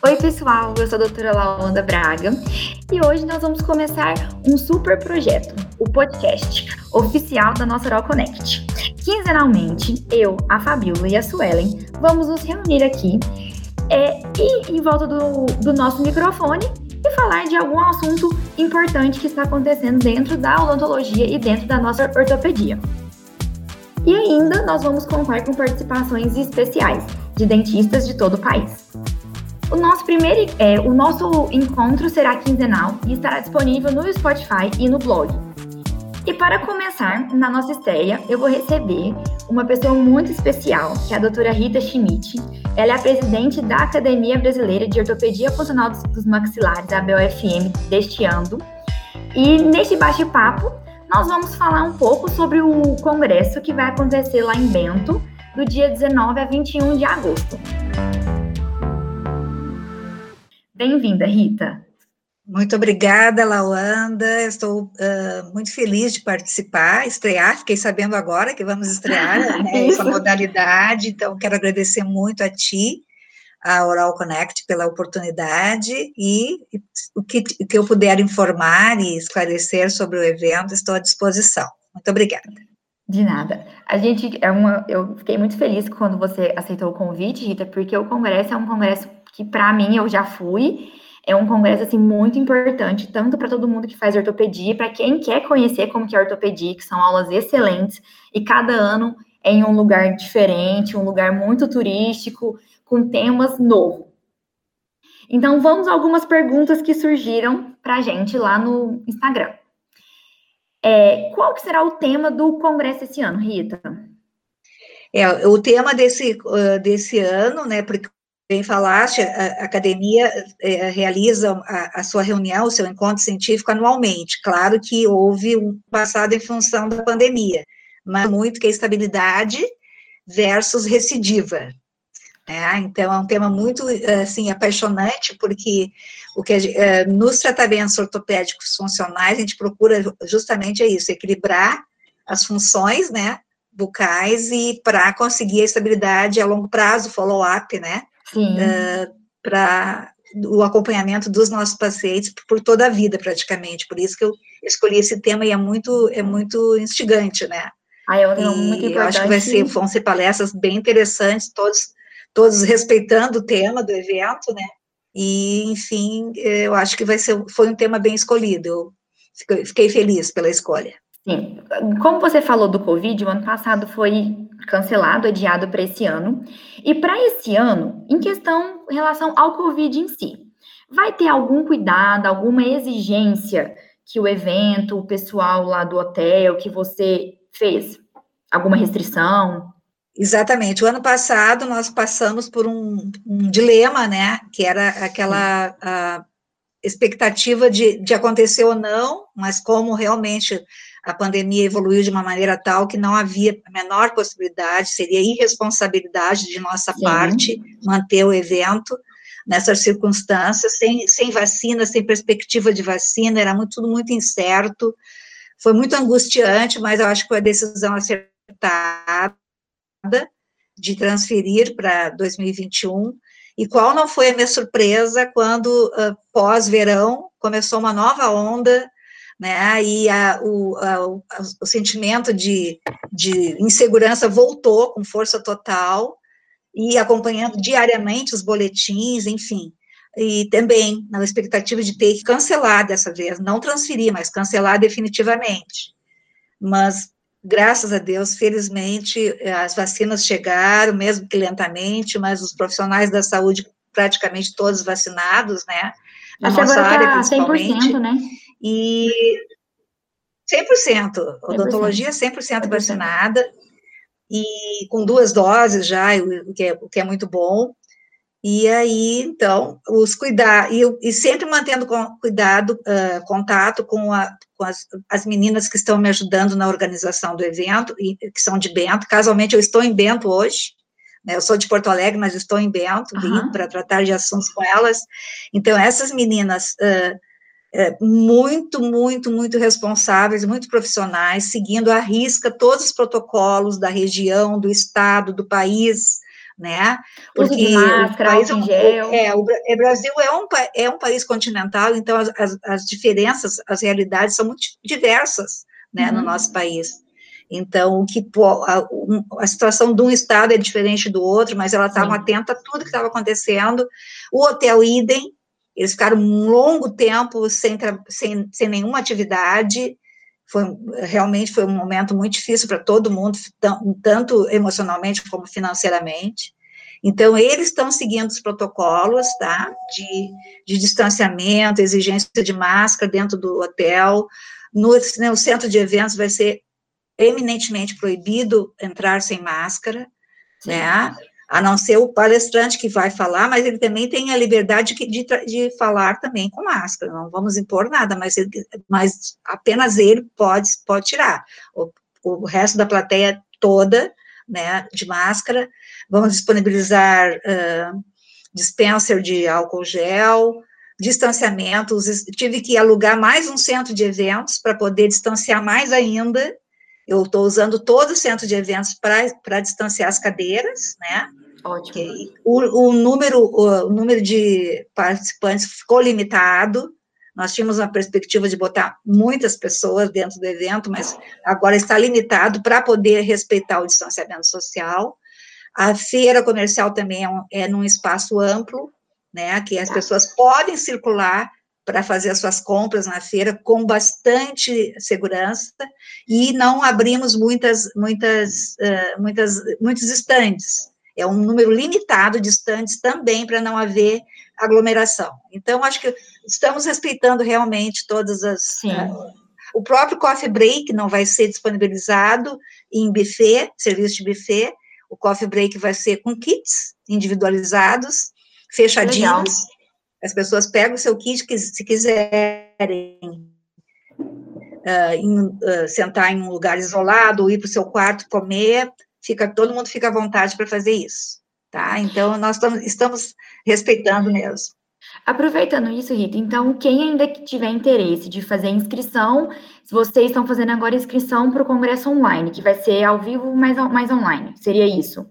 Oi, pessoal, eu sou a doutora Launda Braga e hoje nós vamos começar um super projeto, o podcast oficial da nossa Oral Connect. Quinzenalmente, eu, a Fabiola e a Suelen vamos nos reunir aqui é, e em volta do, do nosso microfone e falar de algum assunto importante que está acontecendo dentro da odontologia e dentro da nossa ortopedia. E ainda nós vamos contar com participações especiais de dentistas de todo o país. O nosso primeiro, é, o nosso encontro será quinzenal e estará disponível no Spotify e no blog. E para começar, na nossa estreia, eu vou receber uma pessoa muito especial, que é a doutora Rita Schmidt. Ela é a presidente da Academia Brasileira de Ortopedia Funcional dos Maxilares, a BOFM, deste ano. E neste bate-papo, nós vamos falar um pouco sobre o congresso que vai acontecer lá em Bento, do dia 19 a 21 de agosto. Bem-vinda, Rita. Muito obrigada, Lawanda. Estou uh, muito feliz de participar, estrear. Fiquei sabendo agora que vamos estrear né, essa modalidade, então quero agradecer muito a ti, a Oral Connect, pela oportunidade e, o que, que eu puder informar e esclarecer sobre o evento, estou à disposição. Muito obrigada. De nada. A gente é uma. Eu fiquei muito feliz quando você aceitou o convite, Rita, porque o congresso é um congresso que para mim eu já fui. É um congresso assim muito importante, tanto para todo mundo que faz ortopedia, para quem quer conhecer como que é ortopedia, que são aulas excelentes e cada ano é em um lugar diferente, um lugar muito turístico, com temas novos. Então vamos a algumas perguntas que surgiram para gente lá no Instagram. É, qual que será o tema do congresso esse ano, Rita? É, o tema desse, desse ano, né, bem falaste, a academia é, realiza a, sua reunião, o seu encontro científico anualmente. Claro que houve um passado em função da pandemia, mas muito que a estabilidade versus recidiva. É, então, é um tema muito, assim, apaixonante, porque o que é, nos tratamentos ortopédicos funcionais, a gente procura justamente é isso, equilibrar as funções, né, bucais e para conseguir a estabilidade a longo prazo, follow-up, né, uh, para o acompanhamento dos nossos pacientes por toda a vida, praticamente. Por isso que eu escolhi esse tema e é muito, é muito instigante, né? Ah, um tema muito importante. Eu acho que vai ser, vão ser palestras bem interessantes, todos, todos respeitando o tema do evento, né? E, enfim, eu acho que vai ser, foi um tema bem escolhido. Eu fiquei feliz pela escolha. Sim. Como você falou do Covid, o ano passado foi cancelado, adiado para esse ano. E para esse ano, em questão em relação ao Covid em si, vai ter algum cuidado, alguma exigência que o evento, o pessoal lá do hotel, que você fez? Alguma restrição? Exatamente. O ano passado nós passamos por um, um dilema, né? Que era aquela expectativa de, de acontecer ou não, mas como realmente a pandemia evoluiu de uma maneira tal que não havia a menor possibilidade, seria irresponsabilidade de nossa Sim. parte manter o evento nessas circunstâncias, sem, sem vacina, sem perspectiva de vacina, era muito, tudo muito incerto, foi muito angustiante, mas eu acho que foi a decisão acertada de transferir para 2021, e qual não foi a minha surpresa quando, uh, pós-verão, começou uma nova onda né, e a, o, a, o, o, sentimento de, de insegurança voltou com força total, e acompanhando diariamente os boletins, enfim, e também na expectativa de ter que cancelar dessa vez, não transferir, mas cancelar definitivamente. Mas, graças a Deus, felizmente, as vacinas chegaram, mesmo que lentamente, mas os profissionais da saúde praticamente todos vacinados, né, na nossa área tá principalmente. 100%, né? E 100%, odontologia 100%, 100% vacinada, e com duas doses já, o que é, o que é muito bom. E aí, então, os cuidar, e, e sempre mantendo com, cuidado, uh, contato com, a, com as, as, meninas que estão me ajudando na organização do evento, e, que são de Bento. Casualmente, eu estou em Bento hoje, né, eu sou de Porto Alegre, mas estou em Bento, uhum. para tratar de assuntos com elas. Então, essas meninas uh, é, muito, muito, muito responsáveis, muito profissionais, seguindo à risca todos os protocolos da região, do estado, do país, né? Porque máscara, o país, é gel. É, o, é, Brasil é um, é um país continental, então as, as, as diferenças, as realidades são muito diversas, né, uhum. no nosso país. Então, o que a, a, situação de um estado é diferente do outro, mas ela estava atenta a tudo que estava acontecendo. O hotel idem, eles ficaram um longo tempo sem, sem, sem nenhuma atividade. Foi realmente foi um momento muito difícil para todo mundo, tanto emocionalmente como financeiramente. Então, eles estão seguindo os protocolos, tá, de, de distanciamento, exigência de máscara dentro do hotel. No, no centro de eventos vai ser eminentemente proibido entrar sem máscara, Sim. né? A não ser o palestrante que vai falar, mas ele também tem a liberdade de, de, falar também com máscara. Não vamos impor nada, mas, ele, mas apenas ele pode, pode tirar. O, o resto da plateia toda, né, de máscara. Vamos disponibilizar uh, dispenser de álcool gel, distanciamentos. Tive que alugar mais um centro de eventos para poder distanciar mais ainda eu estou usando todo o centro de eventos para distanciar as cadeiras, né? Ótimo. O, o, número, o número de participantes ficou limitado. Nós tínhamos uma perspectiva de botar muitas pessoas dentro do evento, mas agora está limitado para poder respeitar o distanciamento social. A feira comercial também é, um, é num espaço amplo, né, que as tá. pessoas podem circular para fazer as suas compras na feira com bastante segurança e não abrimos muitas, muitas, uh, muitas, muitos estandes. É um número limitado de estandes também para não haver aglomeração. Então, acho que estamos respeitando realmente todas as. Uh, o próprio coffee break não vai ser disponibilizado em buffet, serviço de buffet. O coffee break vai ser com kits individualizados, fechadinhos. Legal as pessoas pegam o seu kit, que, se quiserem uh, em, uh, sentar em um lugar isolado, ou ir para o seu quarto comer, fica, todo mundo fica à vontade para fazer isso, tá? Então, nós estamos, respeitando mesmo. Aproveitando isso, Rita, então, quem ainda tiver interesse de fazer inscrição, vocês estão fazendo agora inscrição para o congresso online, que vai ser ao vivo, mas mais online, seria isso?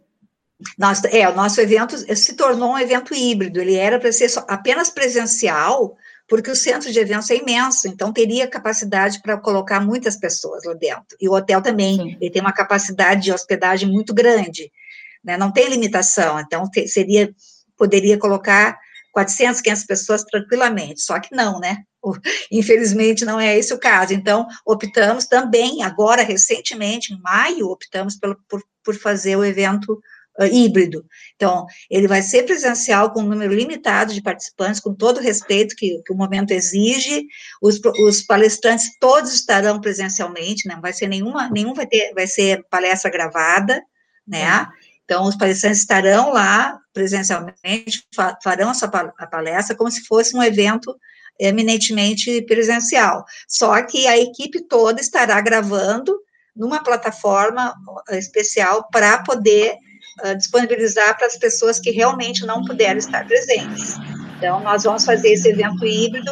Nós, é, o nosso evento se tornou um evento híbrido, ele era para ser só, apenas presencial, porque o centro de eventos é imenso, então teria capacidade para colocar muitas pessoas lá dentro. E o hotel também, Sim. ele tem uma capacidade de hospedagem muito grande, né, não tem limitação, então te, seria, poderia colocar 400, 500 pessoas tranquilamente, só que não, né? Infelizmente não é esse o caso. Então, optamos também, agora, recentemente, em maio, optamos pelo, por, por fazer o evento uh, híbrido. Então, ele vai ser presencial com um número limitado de participantes, com todo o respeito que, que o momento exige. Os, os, palestrantes todos estarão presencialmente, não vai ser nenhuma, nenhum vai ter, vai ser palestra gravada, né? Então, os palestrantes estarão lá presencialmente, farão a sua a palestra como se fosse um evento eminentemente presencial. Só que a equipe toda estará gravando numa plataforma especial para poder uh, disponibilizar para as pessoas que realmente não puderam estar presentes. Então, nós vamos fazer esse evento híbrido.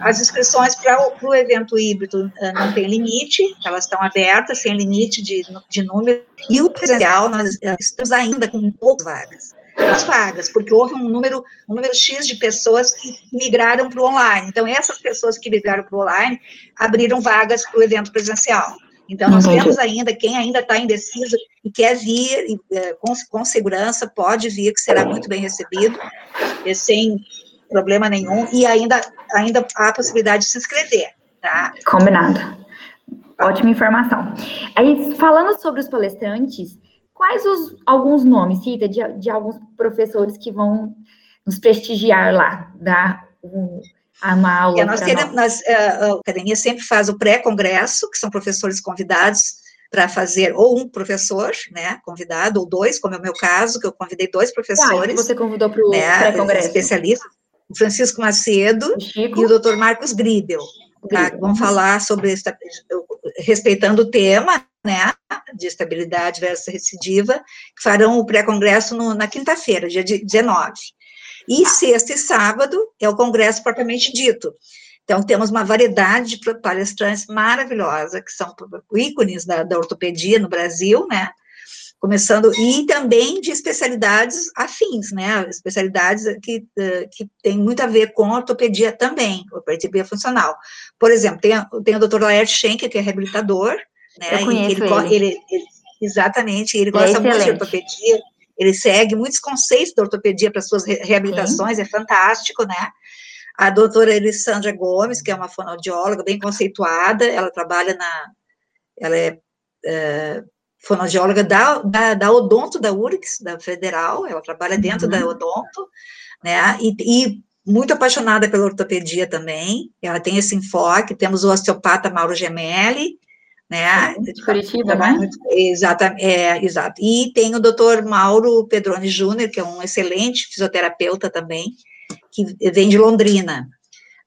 As inscrições para o evento híbrido uh, não tem limite, elas estão abertas, sem limite de, de número. E o presencial, nós uh, estamos ainda com poucas vagas. As vagas, porque houve um número, um número X de pessoas que migraram para o online. Então, essas pessoas que migraram para o online abriram vagas para o evento presencial. Então, nós temos ainda, quem ainda está indeciso e quer vir é, com, com segurança, pode vir, que será muito bem recebido, sem problema nenhum, e ainda, ainda há a possibilidade de se inscrever, tá? Combinado. Ótima informação. Aí, falando sobre os palestrantes, quais os, alguns nomes, Cita, de, de alguns professores que vão nos prestigiar lá, dar um, uma aula. Nós nós, é, a academia sempre faz o pré-congresso, que são professores convidados para fazer, ou um professor, né, convidado, ou dois, como é o meu caso, que eu convidei dois professores. Ah, você convidou para o né, pré-congresso. Especialistas, o Francisco Macedo Chico. e o doutor Marcos Gribel, tá, vão falar sobre, respeitando o tema, né, de estabilidade versus recidiva, que farão o pré-congresso na quinta-feira, dia 19. E sexta e sábado é o congresso propriamente dito. Então, temos uma variedade de palestrantes maravilhosa, que são ícones da, da ortopedia no Brasil, né? começando, e também de especialidades afins, né, especialidades que, uh, que tem muito a ver com ortopedia também, ortopedia funcional. Por exemplo, tem, tem o doutor Laerte Schenker, que é reabilitador, né, Eu conheço ele, ele. ele, ele exatamente, ele gosta é muito de ortopedia, ele segue muitos conceitos da ortopedia para suas reabilitações, Sim. é fantástico, né, a doutora Elisandra Gomes, que é uma fonoaudióloga bem conceituada, ela trabalha na, ela é, é fonoaudióloga da, da, da, Odonto da URGS, da Federal, ela trabalha dentro uhum. da Odonto, né, e, e, muito apaixonada pela ortopedia também, ela tem esse enfoque, temos o osteopata Mauro Gemelli, né, de Curitiba, né? Exatamente, é, exato, e tem o doutor Mauro Pedroni Júnior, que é um excelente fisioterapeuta também, que vem de Londrina,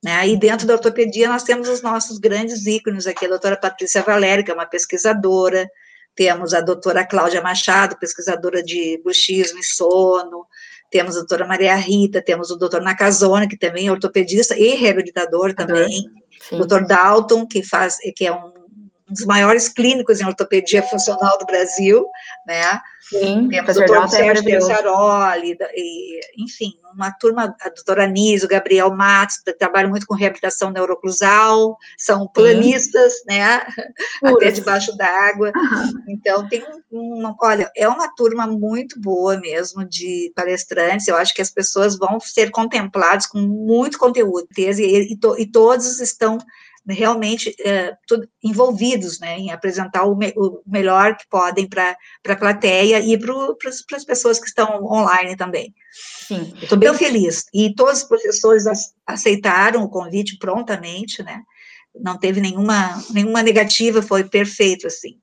né? E dentro da ortopedia nós temos os nossos grandes ícones aqui, a doutora Patrícia Valério, que é uma pesquisadora, temos a doutora Cláudia Machado, pesquisadora de bruxismo e sono, temos a doutora Maria Rita, temos o doutor Nakazone, que também é ortopedista e reabilitador também, o doutor Dalton, que faz, que é um dos maiores clínicos em ortopedia funcional do Brasil, né? Sim, Temos o doutor Sérgio Pensaroli, e, enfim, uma turma, a doutora Anísio, o Gabriel Matos, trabalham muito com reabilitação neuroclusal, são planistas, Sim. né, até debaixo d'água, então tem uma, olha, é uma turma muito boa mesmo de palestrantes, eu acho que as pessoas vão ser contempladas com muito conteúdo, e, e, e todos estão realmente é, envolvidos né, em apresentar o, me, o melhor que podem para a plateia e para as pessoas que estão online também. Sim. Estou bem feliz. E todos os professores aceitaram o convite prontamente, né? Não teve nenhuma, nenhuma negativa, foi perfeito, assim.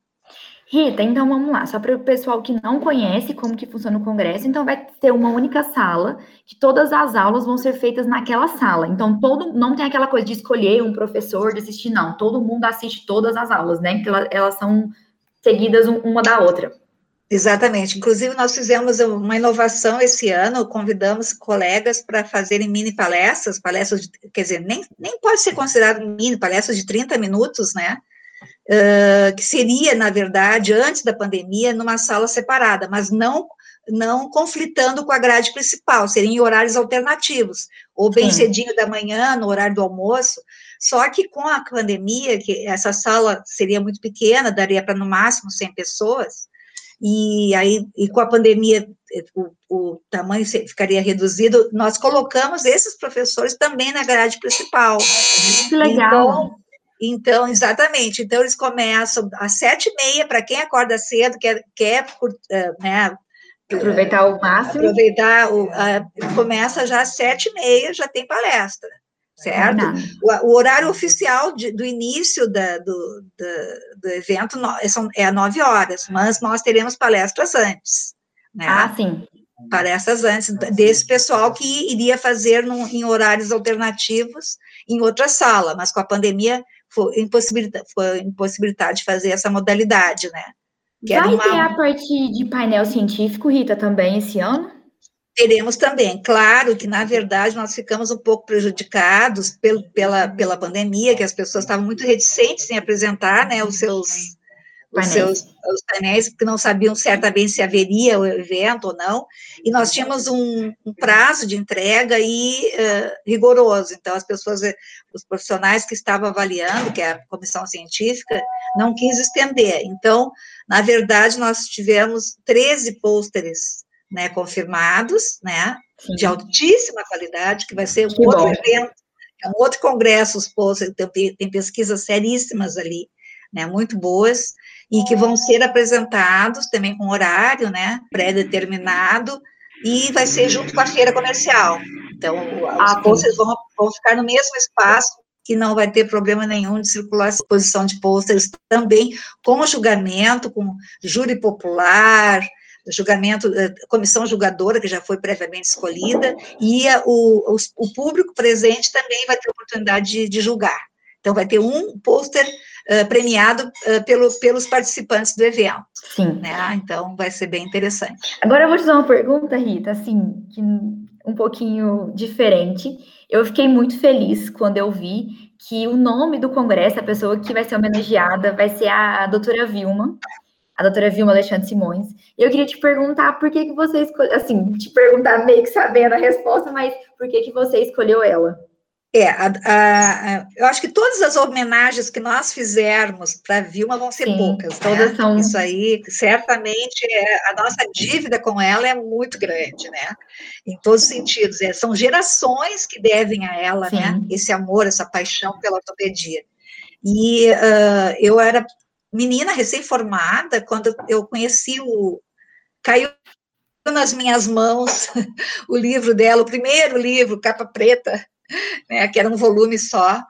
Rita, então vamos lá, só para o pessoal que não conhece como que funciona o congresso, então vai ter uma única sala, que todas as aulas vão ser feitas naquela sala. Então todo não tem aquela coisa de escolher um professor, de assistir, não. Todo mundo assiste todas as aulas, né? Porque elas, elas são seguidas uma da outra. Exatamente. Inclusive, nós fizemos uma inovação esse ano, convidamos colegas para fazerem mini palestras, palestras, de, quer dizer, nem, nem pode ser considerado mini, palestras de 30 minutos, né? Uh, que seria, na verdade, antes da pandemia, numa sala separada, mas não não conflitando com a grade principal, seriam em horários alternativos, ou bem Sim. cedinho da manhã, no horário do almoço, só que com a pandemia, que essa sala seria muito pequena, daria para no máximo 100 pessoas, e aí, e com a pandemia, o, o, tamanho ficaria reduzido, nós colocamos esses professores também na grade principal. Que legal. Então, então, exatamente. Então, eles começam às sete e meia, para quem acorda cedo, quer, quer né, aproveitar o máximo. Aproveitar, o, começa já às sete e meia, já tem palestra, certo? O, o, horário oficial de, do início da, do, do, do, evento no, são, é às nove horas, mas nós teremos palestras antes. Né? Ah, sim. Palestras antes desse pessoal que iria fazer no, em horários alternativos em outra sala, mas com a pandemia foi impossibilidade, foi impossibilidade de fazer essa modalidade, né? Que Vai uma... ter a parte de painel científico, Rita, também esse ano? Teremos também. Claro que, na verdade, nós ficamos um pouco prejudicados pelo, pela, pela pandemia, que as pessoas estavam muito reticentes em apresentar né, os seus os seus os painéis, porque não sabiam certamente se haveria o evento ou não, e nós tínhamos um, um prazo de entrega e uh, rigoroso, então as pessoas, eh, os profissionais que estavam avaliando, que é a comissão científica, não quis estender, então, na verdade, nós tivemos 13 pôsteres, né, confirmados, né, Sim. de altíssima qualidade, que vai ser um que outro bom. evento, é um outro congresso, os pôsteres, tem, tem pesquisas seríssimas ali, né, muito boas, e que vão ser apresentados também com horário, né, pré-determinado, e vai ser junto com a feira comercial. Então, ah, pôsteres vão, vão ficar no mesmo espaço, que não vai ter problema nenhum de circulação, exposição de pôsteres também, com julgamento, com júri popular, julgamento, eh, comissão julgadora, que já foi previamente escolhida, e a, o, o, público presente também vai ter oportunidade de, de julgar. Então, vai ter um pôster uh, premiado uh, pelo, pelos participantes do evento. Sim. Né? Então, vai ser bem interessante. Agora, eu vou te fazer uma pergunta, Rita, assim, que um pouquinho diferente. Eu fiquei muito feliz quando eu vi que o nome do congresso, a pessoa que vai ser homenageada, vai ser a doutora Vilma. a doutora Vilma Alexandre Simões. Eu queria te perguntar por que, que você escolheu, assim, te perguntar meio que sabendo a resposta, mas por que, que você escolheu ela? É, a, a, eu acho que todas as homenagens que nós fizermos para a Vilma vão ser Sim, poucas, né? todas são... Isso aí, certamente, é, a nossa dívida com ela é muito grande, né? Em todos os sentidos. É, são gerações que devem a ela, né? Sim. né? Esse amor, essa paixão pela ortopedia. E uh, eu era menina recém-formada quando eu conheci o... Caiu nas minhas mãos o livro dela, o primeiro livro, capa preta, né, que era um volume só,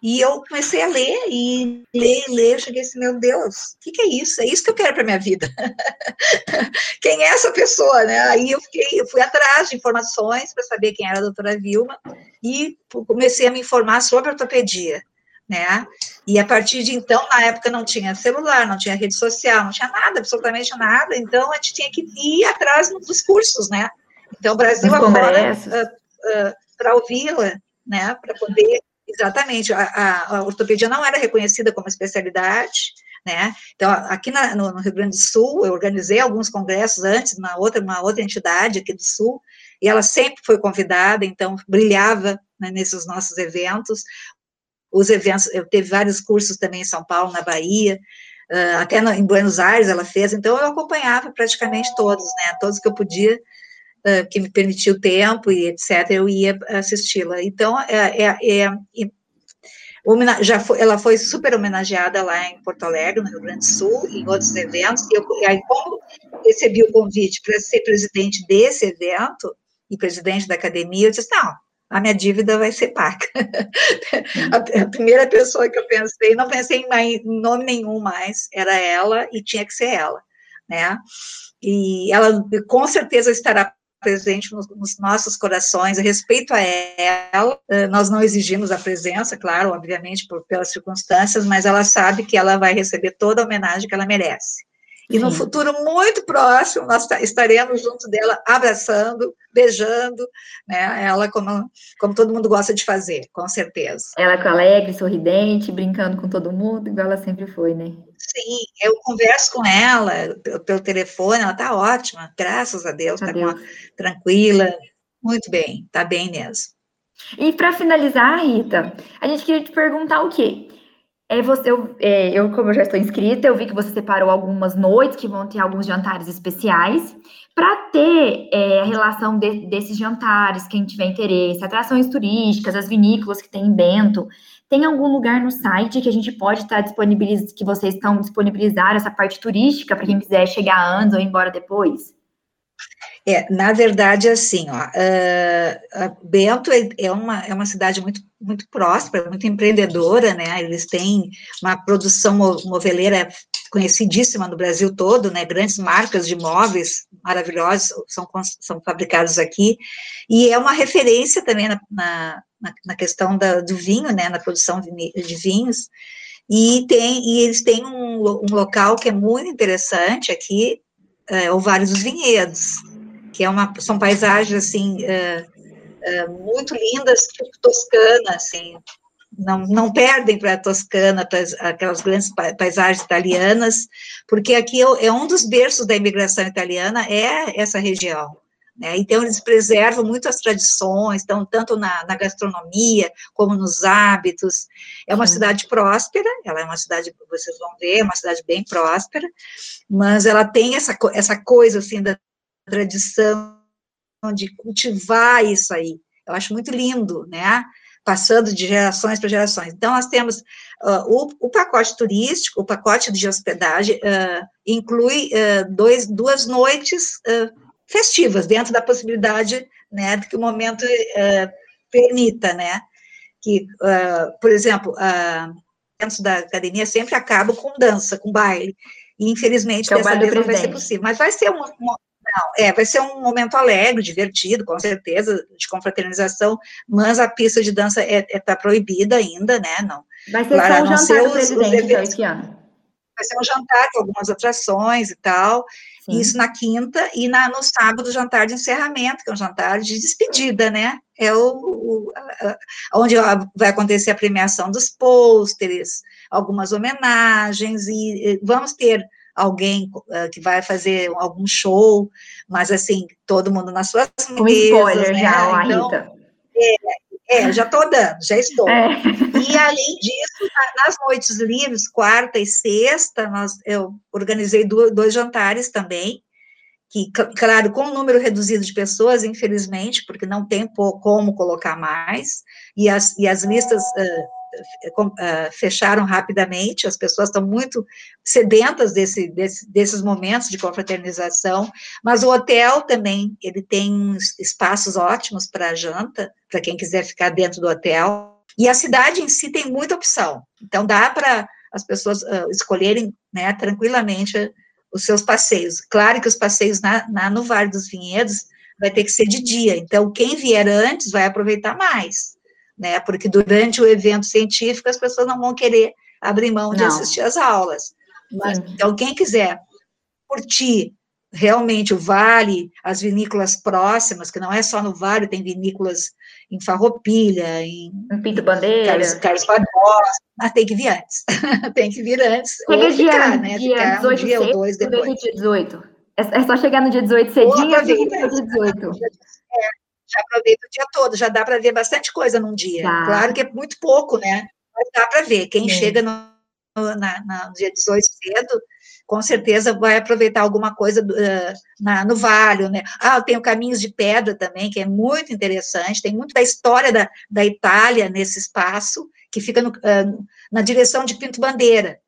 e eu comecei a ler, e ler, e ler, cheguei assim, meu Deus, o que, que, é isso? É isso que eu quero para minha vida. quem é essa pessoa, né? Aí eu, fiquei, eu fui atrás de informações para saber quem era a doutora Vilma, e comecei a me informar sobre ortopedia, né? E a partir de então, na época não tinha celular, não tinha rede social, não tinha nada, absolutamente nada, então a gente tinha que ir atrás dos cursos, né? Então, o Brasil agora, uh, uh, para ouvi-la, né, para poder, exatamente, a, a, ortopedia não era reconhecida como especialidade, né, então, aqui na, no, no, Rio Grande do Sul, eu organizei alguns congressos antes, na outra, uma outra entidade aqui do Sul, e ela sempre foi convidada, então, brilhava né, nesses nossos eventos, os eventos, eu teve vários cursos também em São Paulo, na Bahia, até no, em Buenos Aires ela fez, então eu acompanhava praticamente todos, né, todos que eu podia, que me permitiu tempo e etc., eu ia assisti-la. Então, é, é, é, já foi, ela foi super homenageada lá em Porto Alegre, no Rio Grande do Sul, em outros eventos, e, eu, e aí, como recebi o convite para ser presidente desse evento, e presidente da academia, eu disse, não, a minha dívida vai ser paga. a, a, primeira pessoa que eu pensei, não pensei em, mais, em nome nenhum mais, era ela, e tinha que ser ela, né? E ela com certeza estará presente nos, nos, nossos corações, respeito a ela, eh, nós não exigimos a presença, claro, obviamente, por, pelas circunstâncias, mas ela sabe que ela vai receber toda a homenagem que ela merece. E no futuro muito próximo, nós estaremos junto dela, abraçando, beijando, né? Ela, como, como todo mundo gosta de fazer, com certeza. Ela com alegre, sorridente, brincando com todo mundo, igual ela sempre foi, né? Sim, eu converso com ela pelo telefone, ela está ótima, graças a Deus, está tranquila, muito bem, está bem mesmo. E para finalizar, Rita, a gente queria te perguntar o quê? É você, eu, é, eu, como eu já estou inscrita, eu vi que você separou algumas noites que vão ter alguns jantares especiais. Para ter é, a relação de, desses jantares, quem tiver interesse, atrações turísticas, as vinícolas que tem em Bento, tem algum lugar no site que a gente pode estar disponibilizando, que vocês estão disponibilizando essa parte turística para quem quiser chegar antes ou ir embora depois? É, na verdade, assim, ó, uh, Bento é, é, uma, é uma cidade muito, muito próspera, muito empreendedora, né, eles têm uma produção moveleira conhecidíssima no Brasil todo, né, grandes marcas de móveis maravilhosos são, são fabricados aqui, e é uma referência também na, na, na questão da, do vinho, né, na produção de vinhos, e, tem, e eles têm um, um local que é muito interessante aqui, é, o Vale dos Vinhedos, que é uma, são paisagens, assim, uh, uh, muito lindas, tipo toscana, assim, não, não perdem para a Toscana, para aquelas grandes paisagens italianas, porque aqui é, é um dos berços da imigração italiana, é essa região. Né? Então, eles preservam muito as tradições, então, tanto na, na gastronomia, como nos hábitos. É uma cidade próspera, ela é uma cidade, vocês vão ver, é uma cidade bem próspera, mas ela tem essa, essa coisa, assim, da tradição de cultivar isso aí. Eu acho muito lindo, né? Passando de gerações para gerações. Então, nós temos uh, o, o, pacote turístico, o pacote de hospedagem, uh, inclui uh, dois, duas noites festivas, dentro da possibilidade né, que o momento permita, né? Que, por exemplo, dentro da academia sempre acaba com dança, com baile. E, infelizmente, que dessa vez não vai ser possível. Mas vai ser uma, uma não, é, vai ser um momento alegre, divertido, com certeza, de confraternização, mas a pista de dança é, é tá proibida ainda, né? Não. Vai ser só um jantar do presidente, então, ano. Vai ser um jantar com algumas atrações e tal, Sim. isso na quinta, e na, no sábado, jantar de encerramento, que é um jantar de despedida, né? É o, o a, onde vai acontecer a premiação dos pôsteres, algumas homenagens, e, e vamos ter alguém uh, que vai fazer algum show, mas assim, todo mundo nas suas Com mesas, spoiler né? já, então, Rita. É, é, já estou dando, já estou. É. E além disso, nas noites livres, quarta e sexta, nós, eu organizei dois, jantares também, que, claro, com um número reduzido de pessoas, infelizmente, porque não tem como colocar mais, e as, e as listas uh, fecharam rapidamente, as pessoas estão muito sedentas desse, desse, desses momentos de confraternização, mas o hotel também, ele tem espaços ótimos para janta, para quem quiser ficar dentro do hotel, e a cidade em si tem muita opção, então dá para as pessoas uh, escolherem, né, tranquilamente os seus passeios. Claro que os passeios na, na, no Vale dos Vinhedos vai ter que ser de dia, então quem vier antes vai aproveitar mais, né? Porque durante o evento científico as pessoas não vão querer abrir mão de assistir às aulas. Mas, então, quem quiser curtir realmente o vale, as vinícolas próximas, que não é só no vale, tem vinícolas em Farroupilha, em, em Pinto Bandeira, Carlos, Carlos Barbosa, mas tem que vir antes, tem que vir antes, Chega ou dia, ficar, né, dia ficar 18 um dia ou dois depois. Dia 18. É, é só chegar no dia 18 cedinho dia 18? É, já aproveita o dia todo, já dá para ver bastante coisa num dia. Tá. Claro que é muito pouco, né, mas dá para ver. Quem chega no, na, na, no dia 18 cedo, com certeza vai aproveitar alguma coisa uh, na, no Vale, né? Ah, tem o Caminhos de Pedra também, que é muito interessante, tem muito da história da, da Itália nesse espaço, que fica no, uh, na direção de Pinto Bandeira.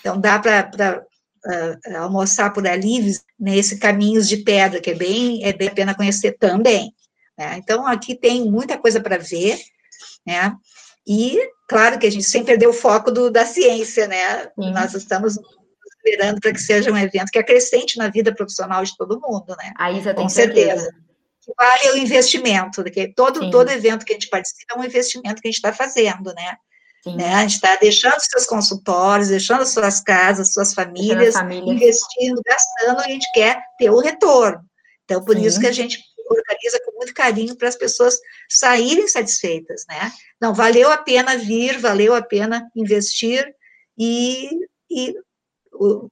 Então, dá para uh, almoçar por ali, nesse Caminhos de Pedra, que é bem, é bem a pena conhecer também. Né? Então, aqui tem muita coisa para ver, né? E, claro que a gente sempre perdeu o foco do, da ciência, né? Sim. Nós estamos esperando para que seja um evento que acrescente na vida profissional de todo mundo, né? Aí você Com certeza. certeza. Vale o investimento, porque todo, todo evento que a gente participa é um investimento que a gente está fazendo, né? né? A gente está deixando seus consultórios, deixando suas casas, suas famílias, investindo, gastando, a gente quer ter o retorno. Então, por Sim. isso que a gente organiza com muito carinho para as pessoas saírem satisfeitas, né? Não, valeu a pena vir, valeu a pena investir, e, e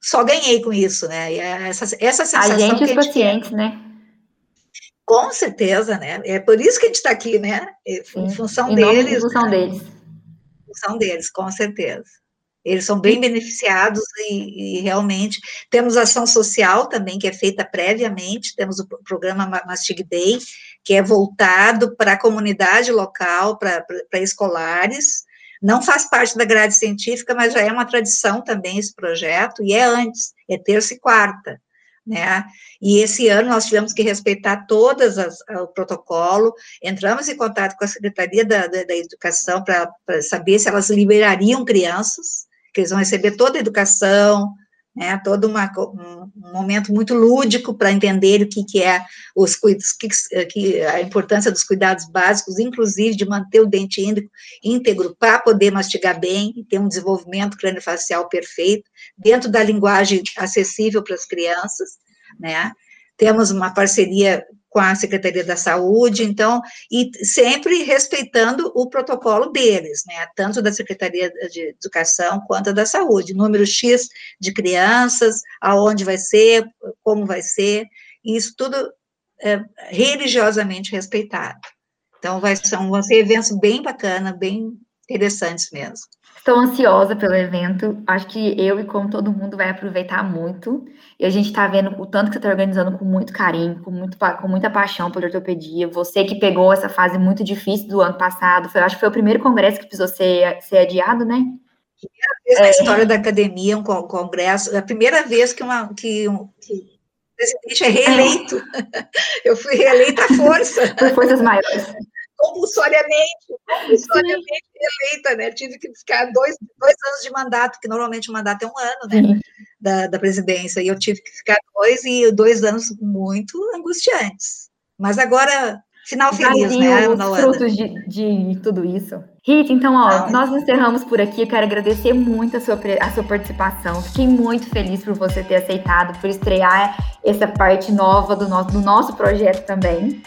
só ganhei com isso, né? E é essa, essa sensação. A gente, os pacientes, quer. né? Com certeza, né? É por isso que a gente está aqui, né? Em função em deles. Em função né? deles. Em função deles, com certeza. Eles são bem beneficiados e, e, realmente temos ação social também, que é feita previamente, temos o programa Mastig Day, que é voltado para a comunidade local, para escolares, não faz parte da grade científica, mas já é uma tradição também esse projeto, e é antes, é terça e quarta, né? E esse ano nós tivemos que respeitar todas as, o protocolo, entramos em contato com a Secretaria da, da, da Educação para saber se elas liberariam crianças, que eles vão receber toda a educação, né, todo uma, um, momento muito lúdico para entender o que, que é os que, que, a importância dos cuidados básicos, inclusive de manter o dente íntegro para poder mastigar bem e ter um desenvolvimento craniofacial perfeito, dentro da linguagem acessível para as crianças, né, temos uma parceria com a Secretaria da Saúde, então, e sempre respeitando o protocolo deles, né, tanto da Secretaria de Educação quanto da Saúde, número X de crianças, aonde vai ser, como vai ser, isso tudo é religiosamente respeitado. Então, vai, são, vão ser eventos bem bacanas, bem interessantes mesmo. Estou ansiosa pelo evento. Acho que eu e como todo mundo vai aproveitar muito. E a gente está vendo o tanto que você está organizando com muito carinho, com, muito, com muita paixão pela ortopedia. Você que pegou essa fase muito difícil do ano passado, foi, acho que foi o primeiro congresso que precisou ser, ser adiado, né? Primeira vez é. na história da academia, um congresso, é a primeira vez que, uma, que, um, que o presidente é reeleito. É. Eu fui reeleita à força. Por forças maiores compulsoriamente, compulsoriamente eleita, né? Tive que ficar dois, dois anos de mandato, que normalmente o mandato é um ano, né? Da, da presidência, e eu tive que ficar dois, e dois anos muito angustiantes. Mas agora, final feliz, né, os frutos de, de tudo isso. Rita, então, ó, nós encerramos por aqui. Eu quero agradecer muito a sua, a sua participação. Fiquei muito feliz por você ter aceitado, por estrear essa parte nova do nosso, do nosso projeto também.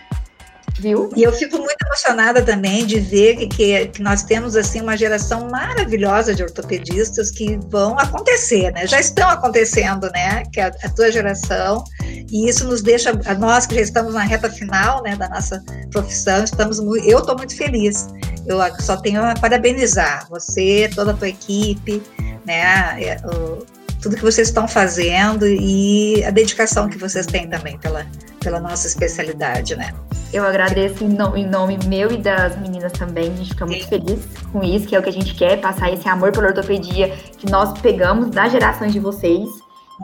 Viu? E eu fico muito emocionada também de ver que, que, que, nós temos assim uma geração maravilhosa de ortopedistas que vão acontecer, né? Já estão acontecendo, né? Que é a, a tua geração e isso nos deixa nós que já estamos na reta final, né, da nossa profissão, estamos muito, eu estou muito feliz. Eu só tenho a parabenizar você, toda a tua equipe, né? É, o, tudo que vocês estão fazendo e a dedicação que vocês têm também pela, pela nossa especialidade, né? Eu agradeço em, no, em nome meu e das meninas também. A gente fica muito Sim. feliz com isso, que é o que a gente quer, passar esse amor pela ortopedia que nós pegamos das gerações de vocês,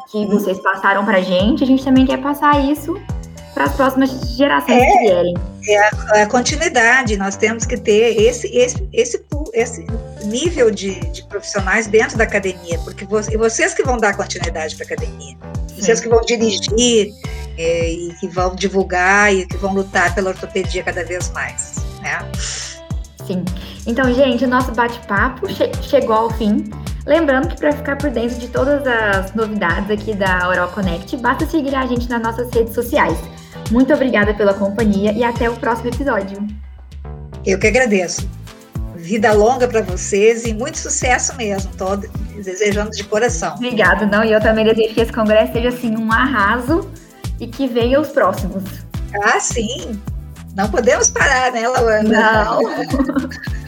que vocês passaram pra gente. A gente também quer passar isso para as próximas gerações é, que vierem. É a, a, continuidade, nós temos que ter esse, esse, esse, esse nível de, de profissionais dentro da academia, porque você, vocês que vão dar continuidade para a academia, vocês que vão dirigir é, e que vão divulgar e que vão lutar pela ortopedia cada vez mais, né? Sim. Então, gente, o nosso bate-papo che chegou ao fim. Lembrando que para ficar por dentro de todas as novidades aqui da Oral Connect, basta seguir a gente nas nossas redes sociais. Muito obrigada pela companhia e até o próximo episódio. Eu que agradeço. Vida longa para vocês e muito sucesso mesmo. Estou desejando de coração. Obrigada, não. E eu também desejo que esse congresso seja assim um arraso e que venha os próximos. Ah, sim. Não podemos parar, né, Laura? Não.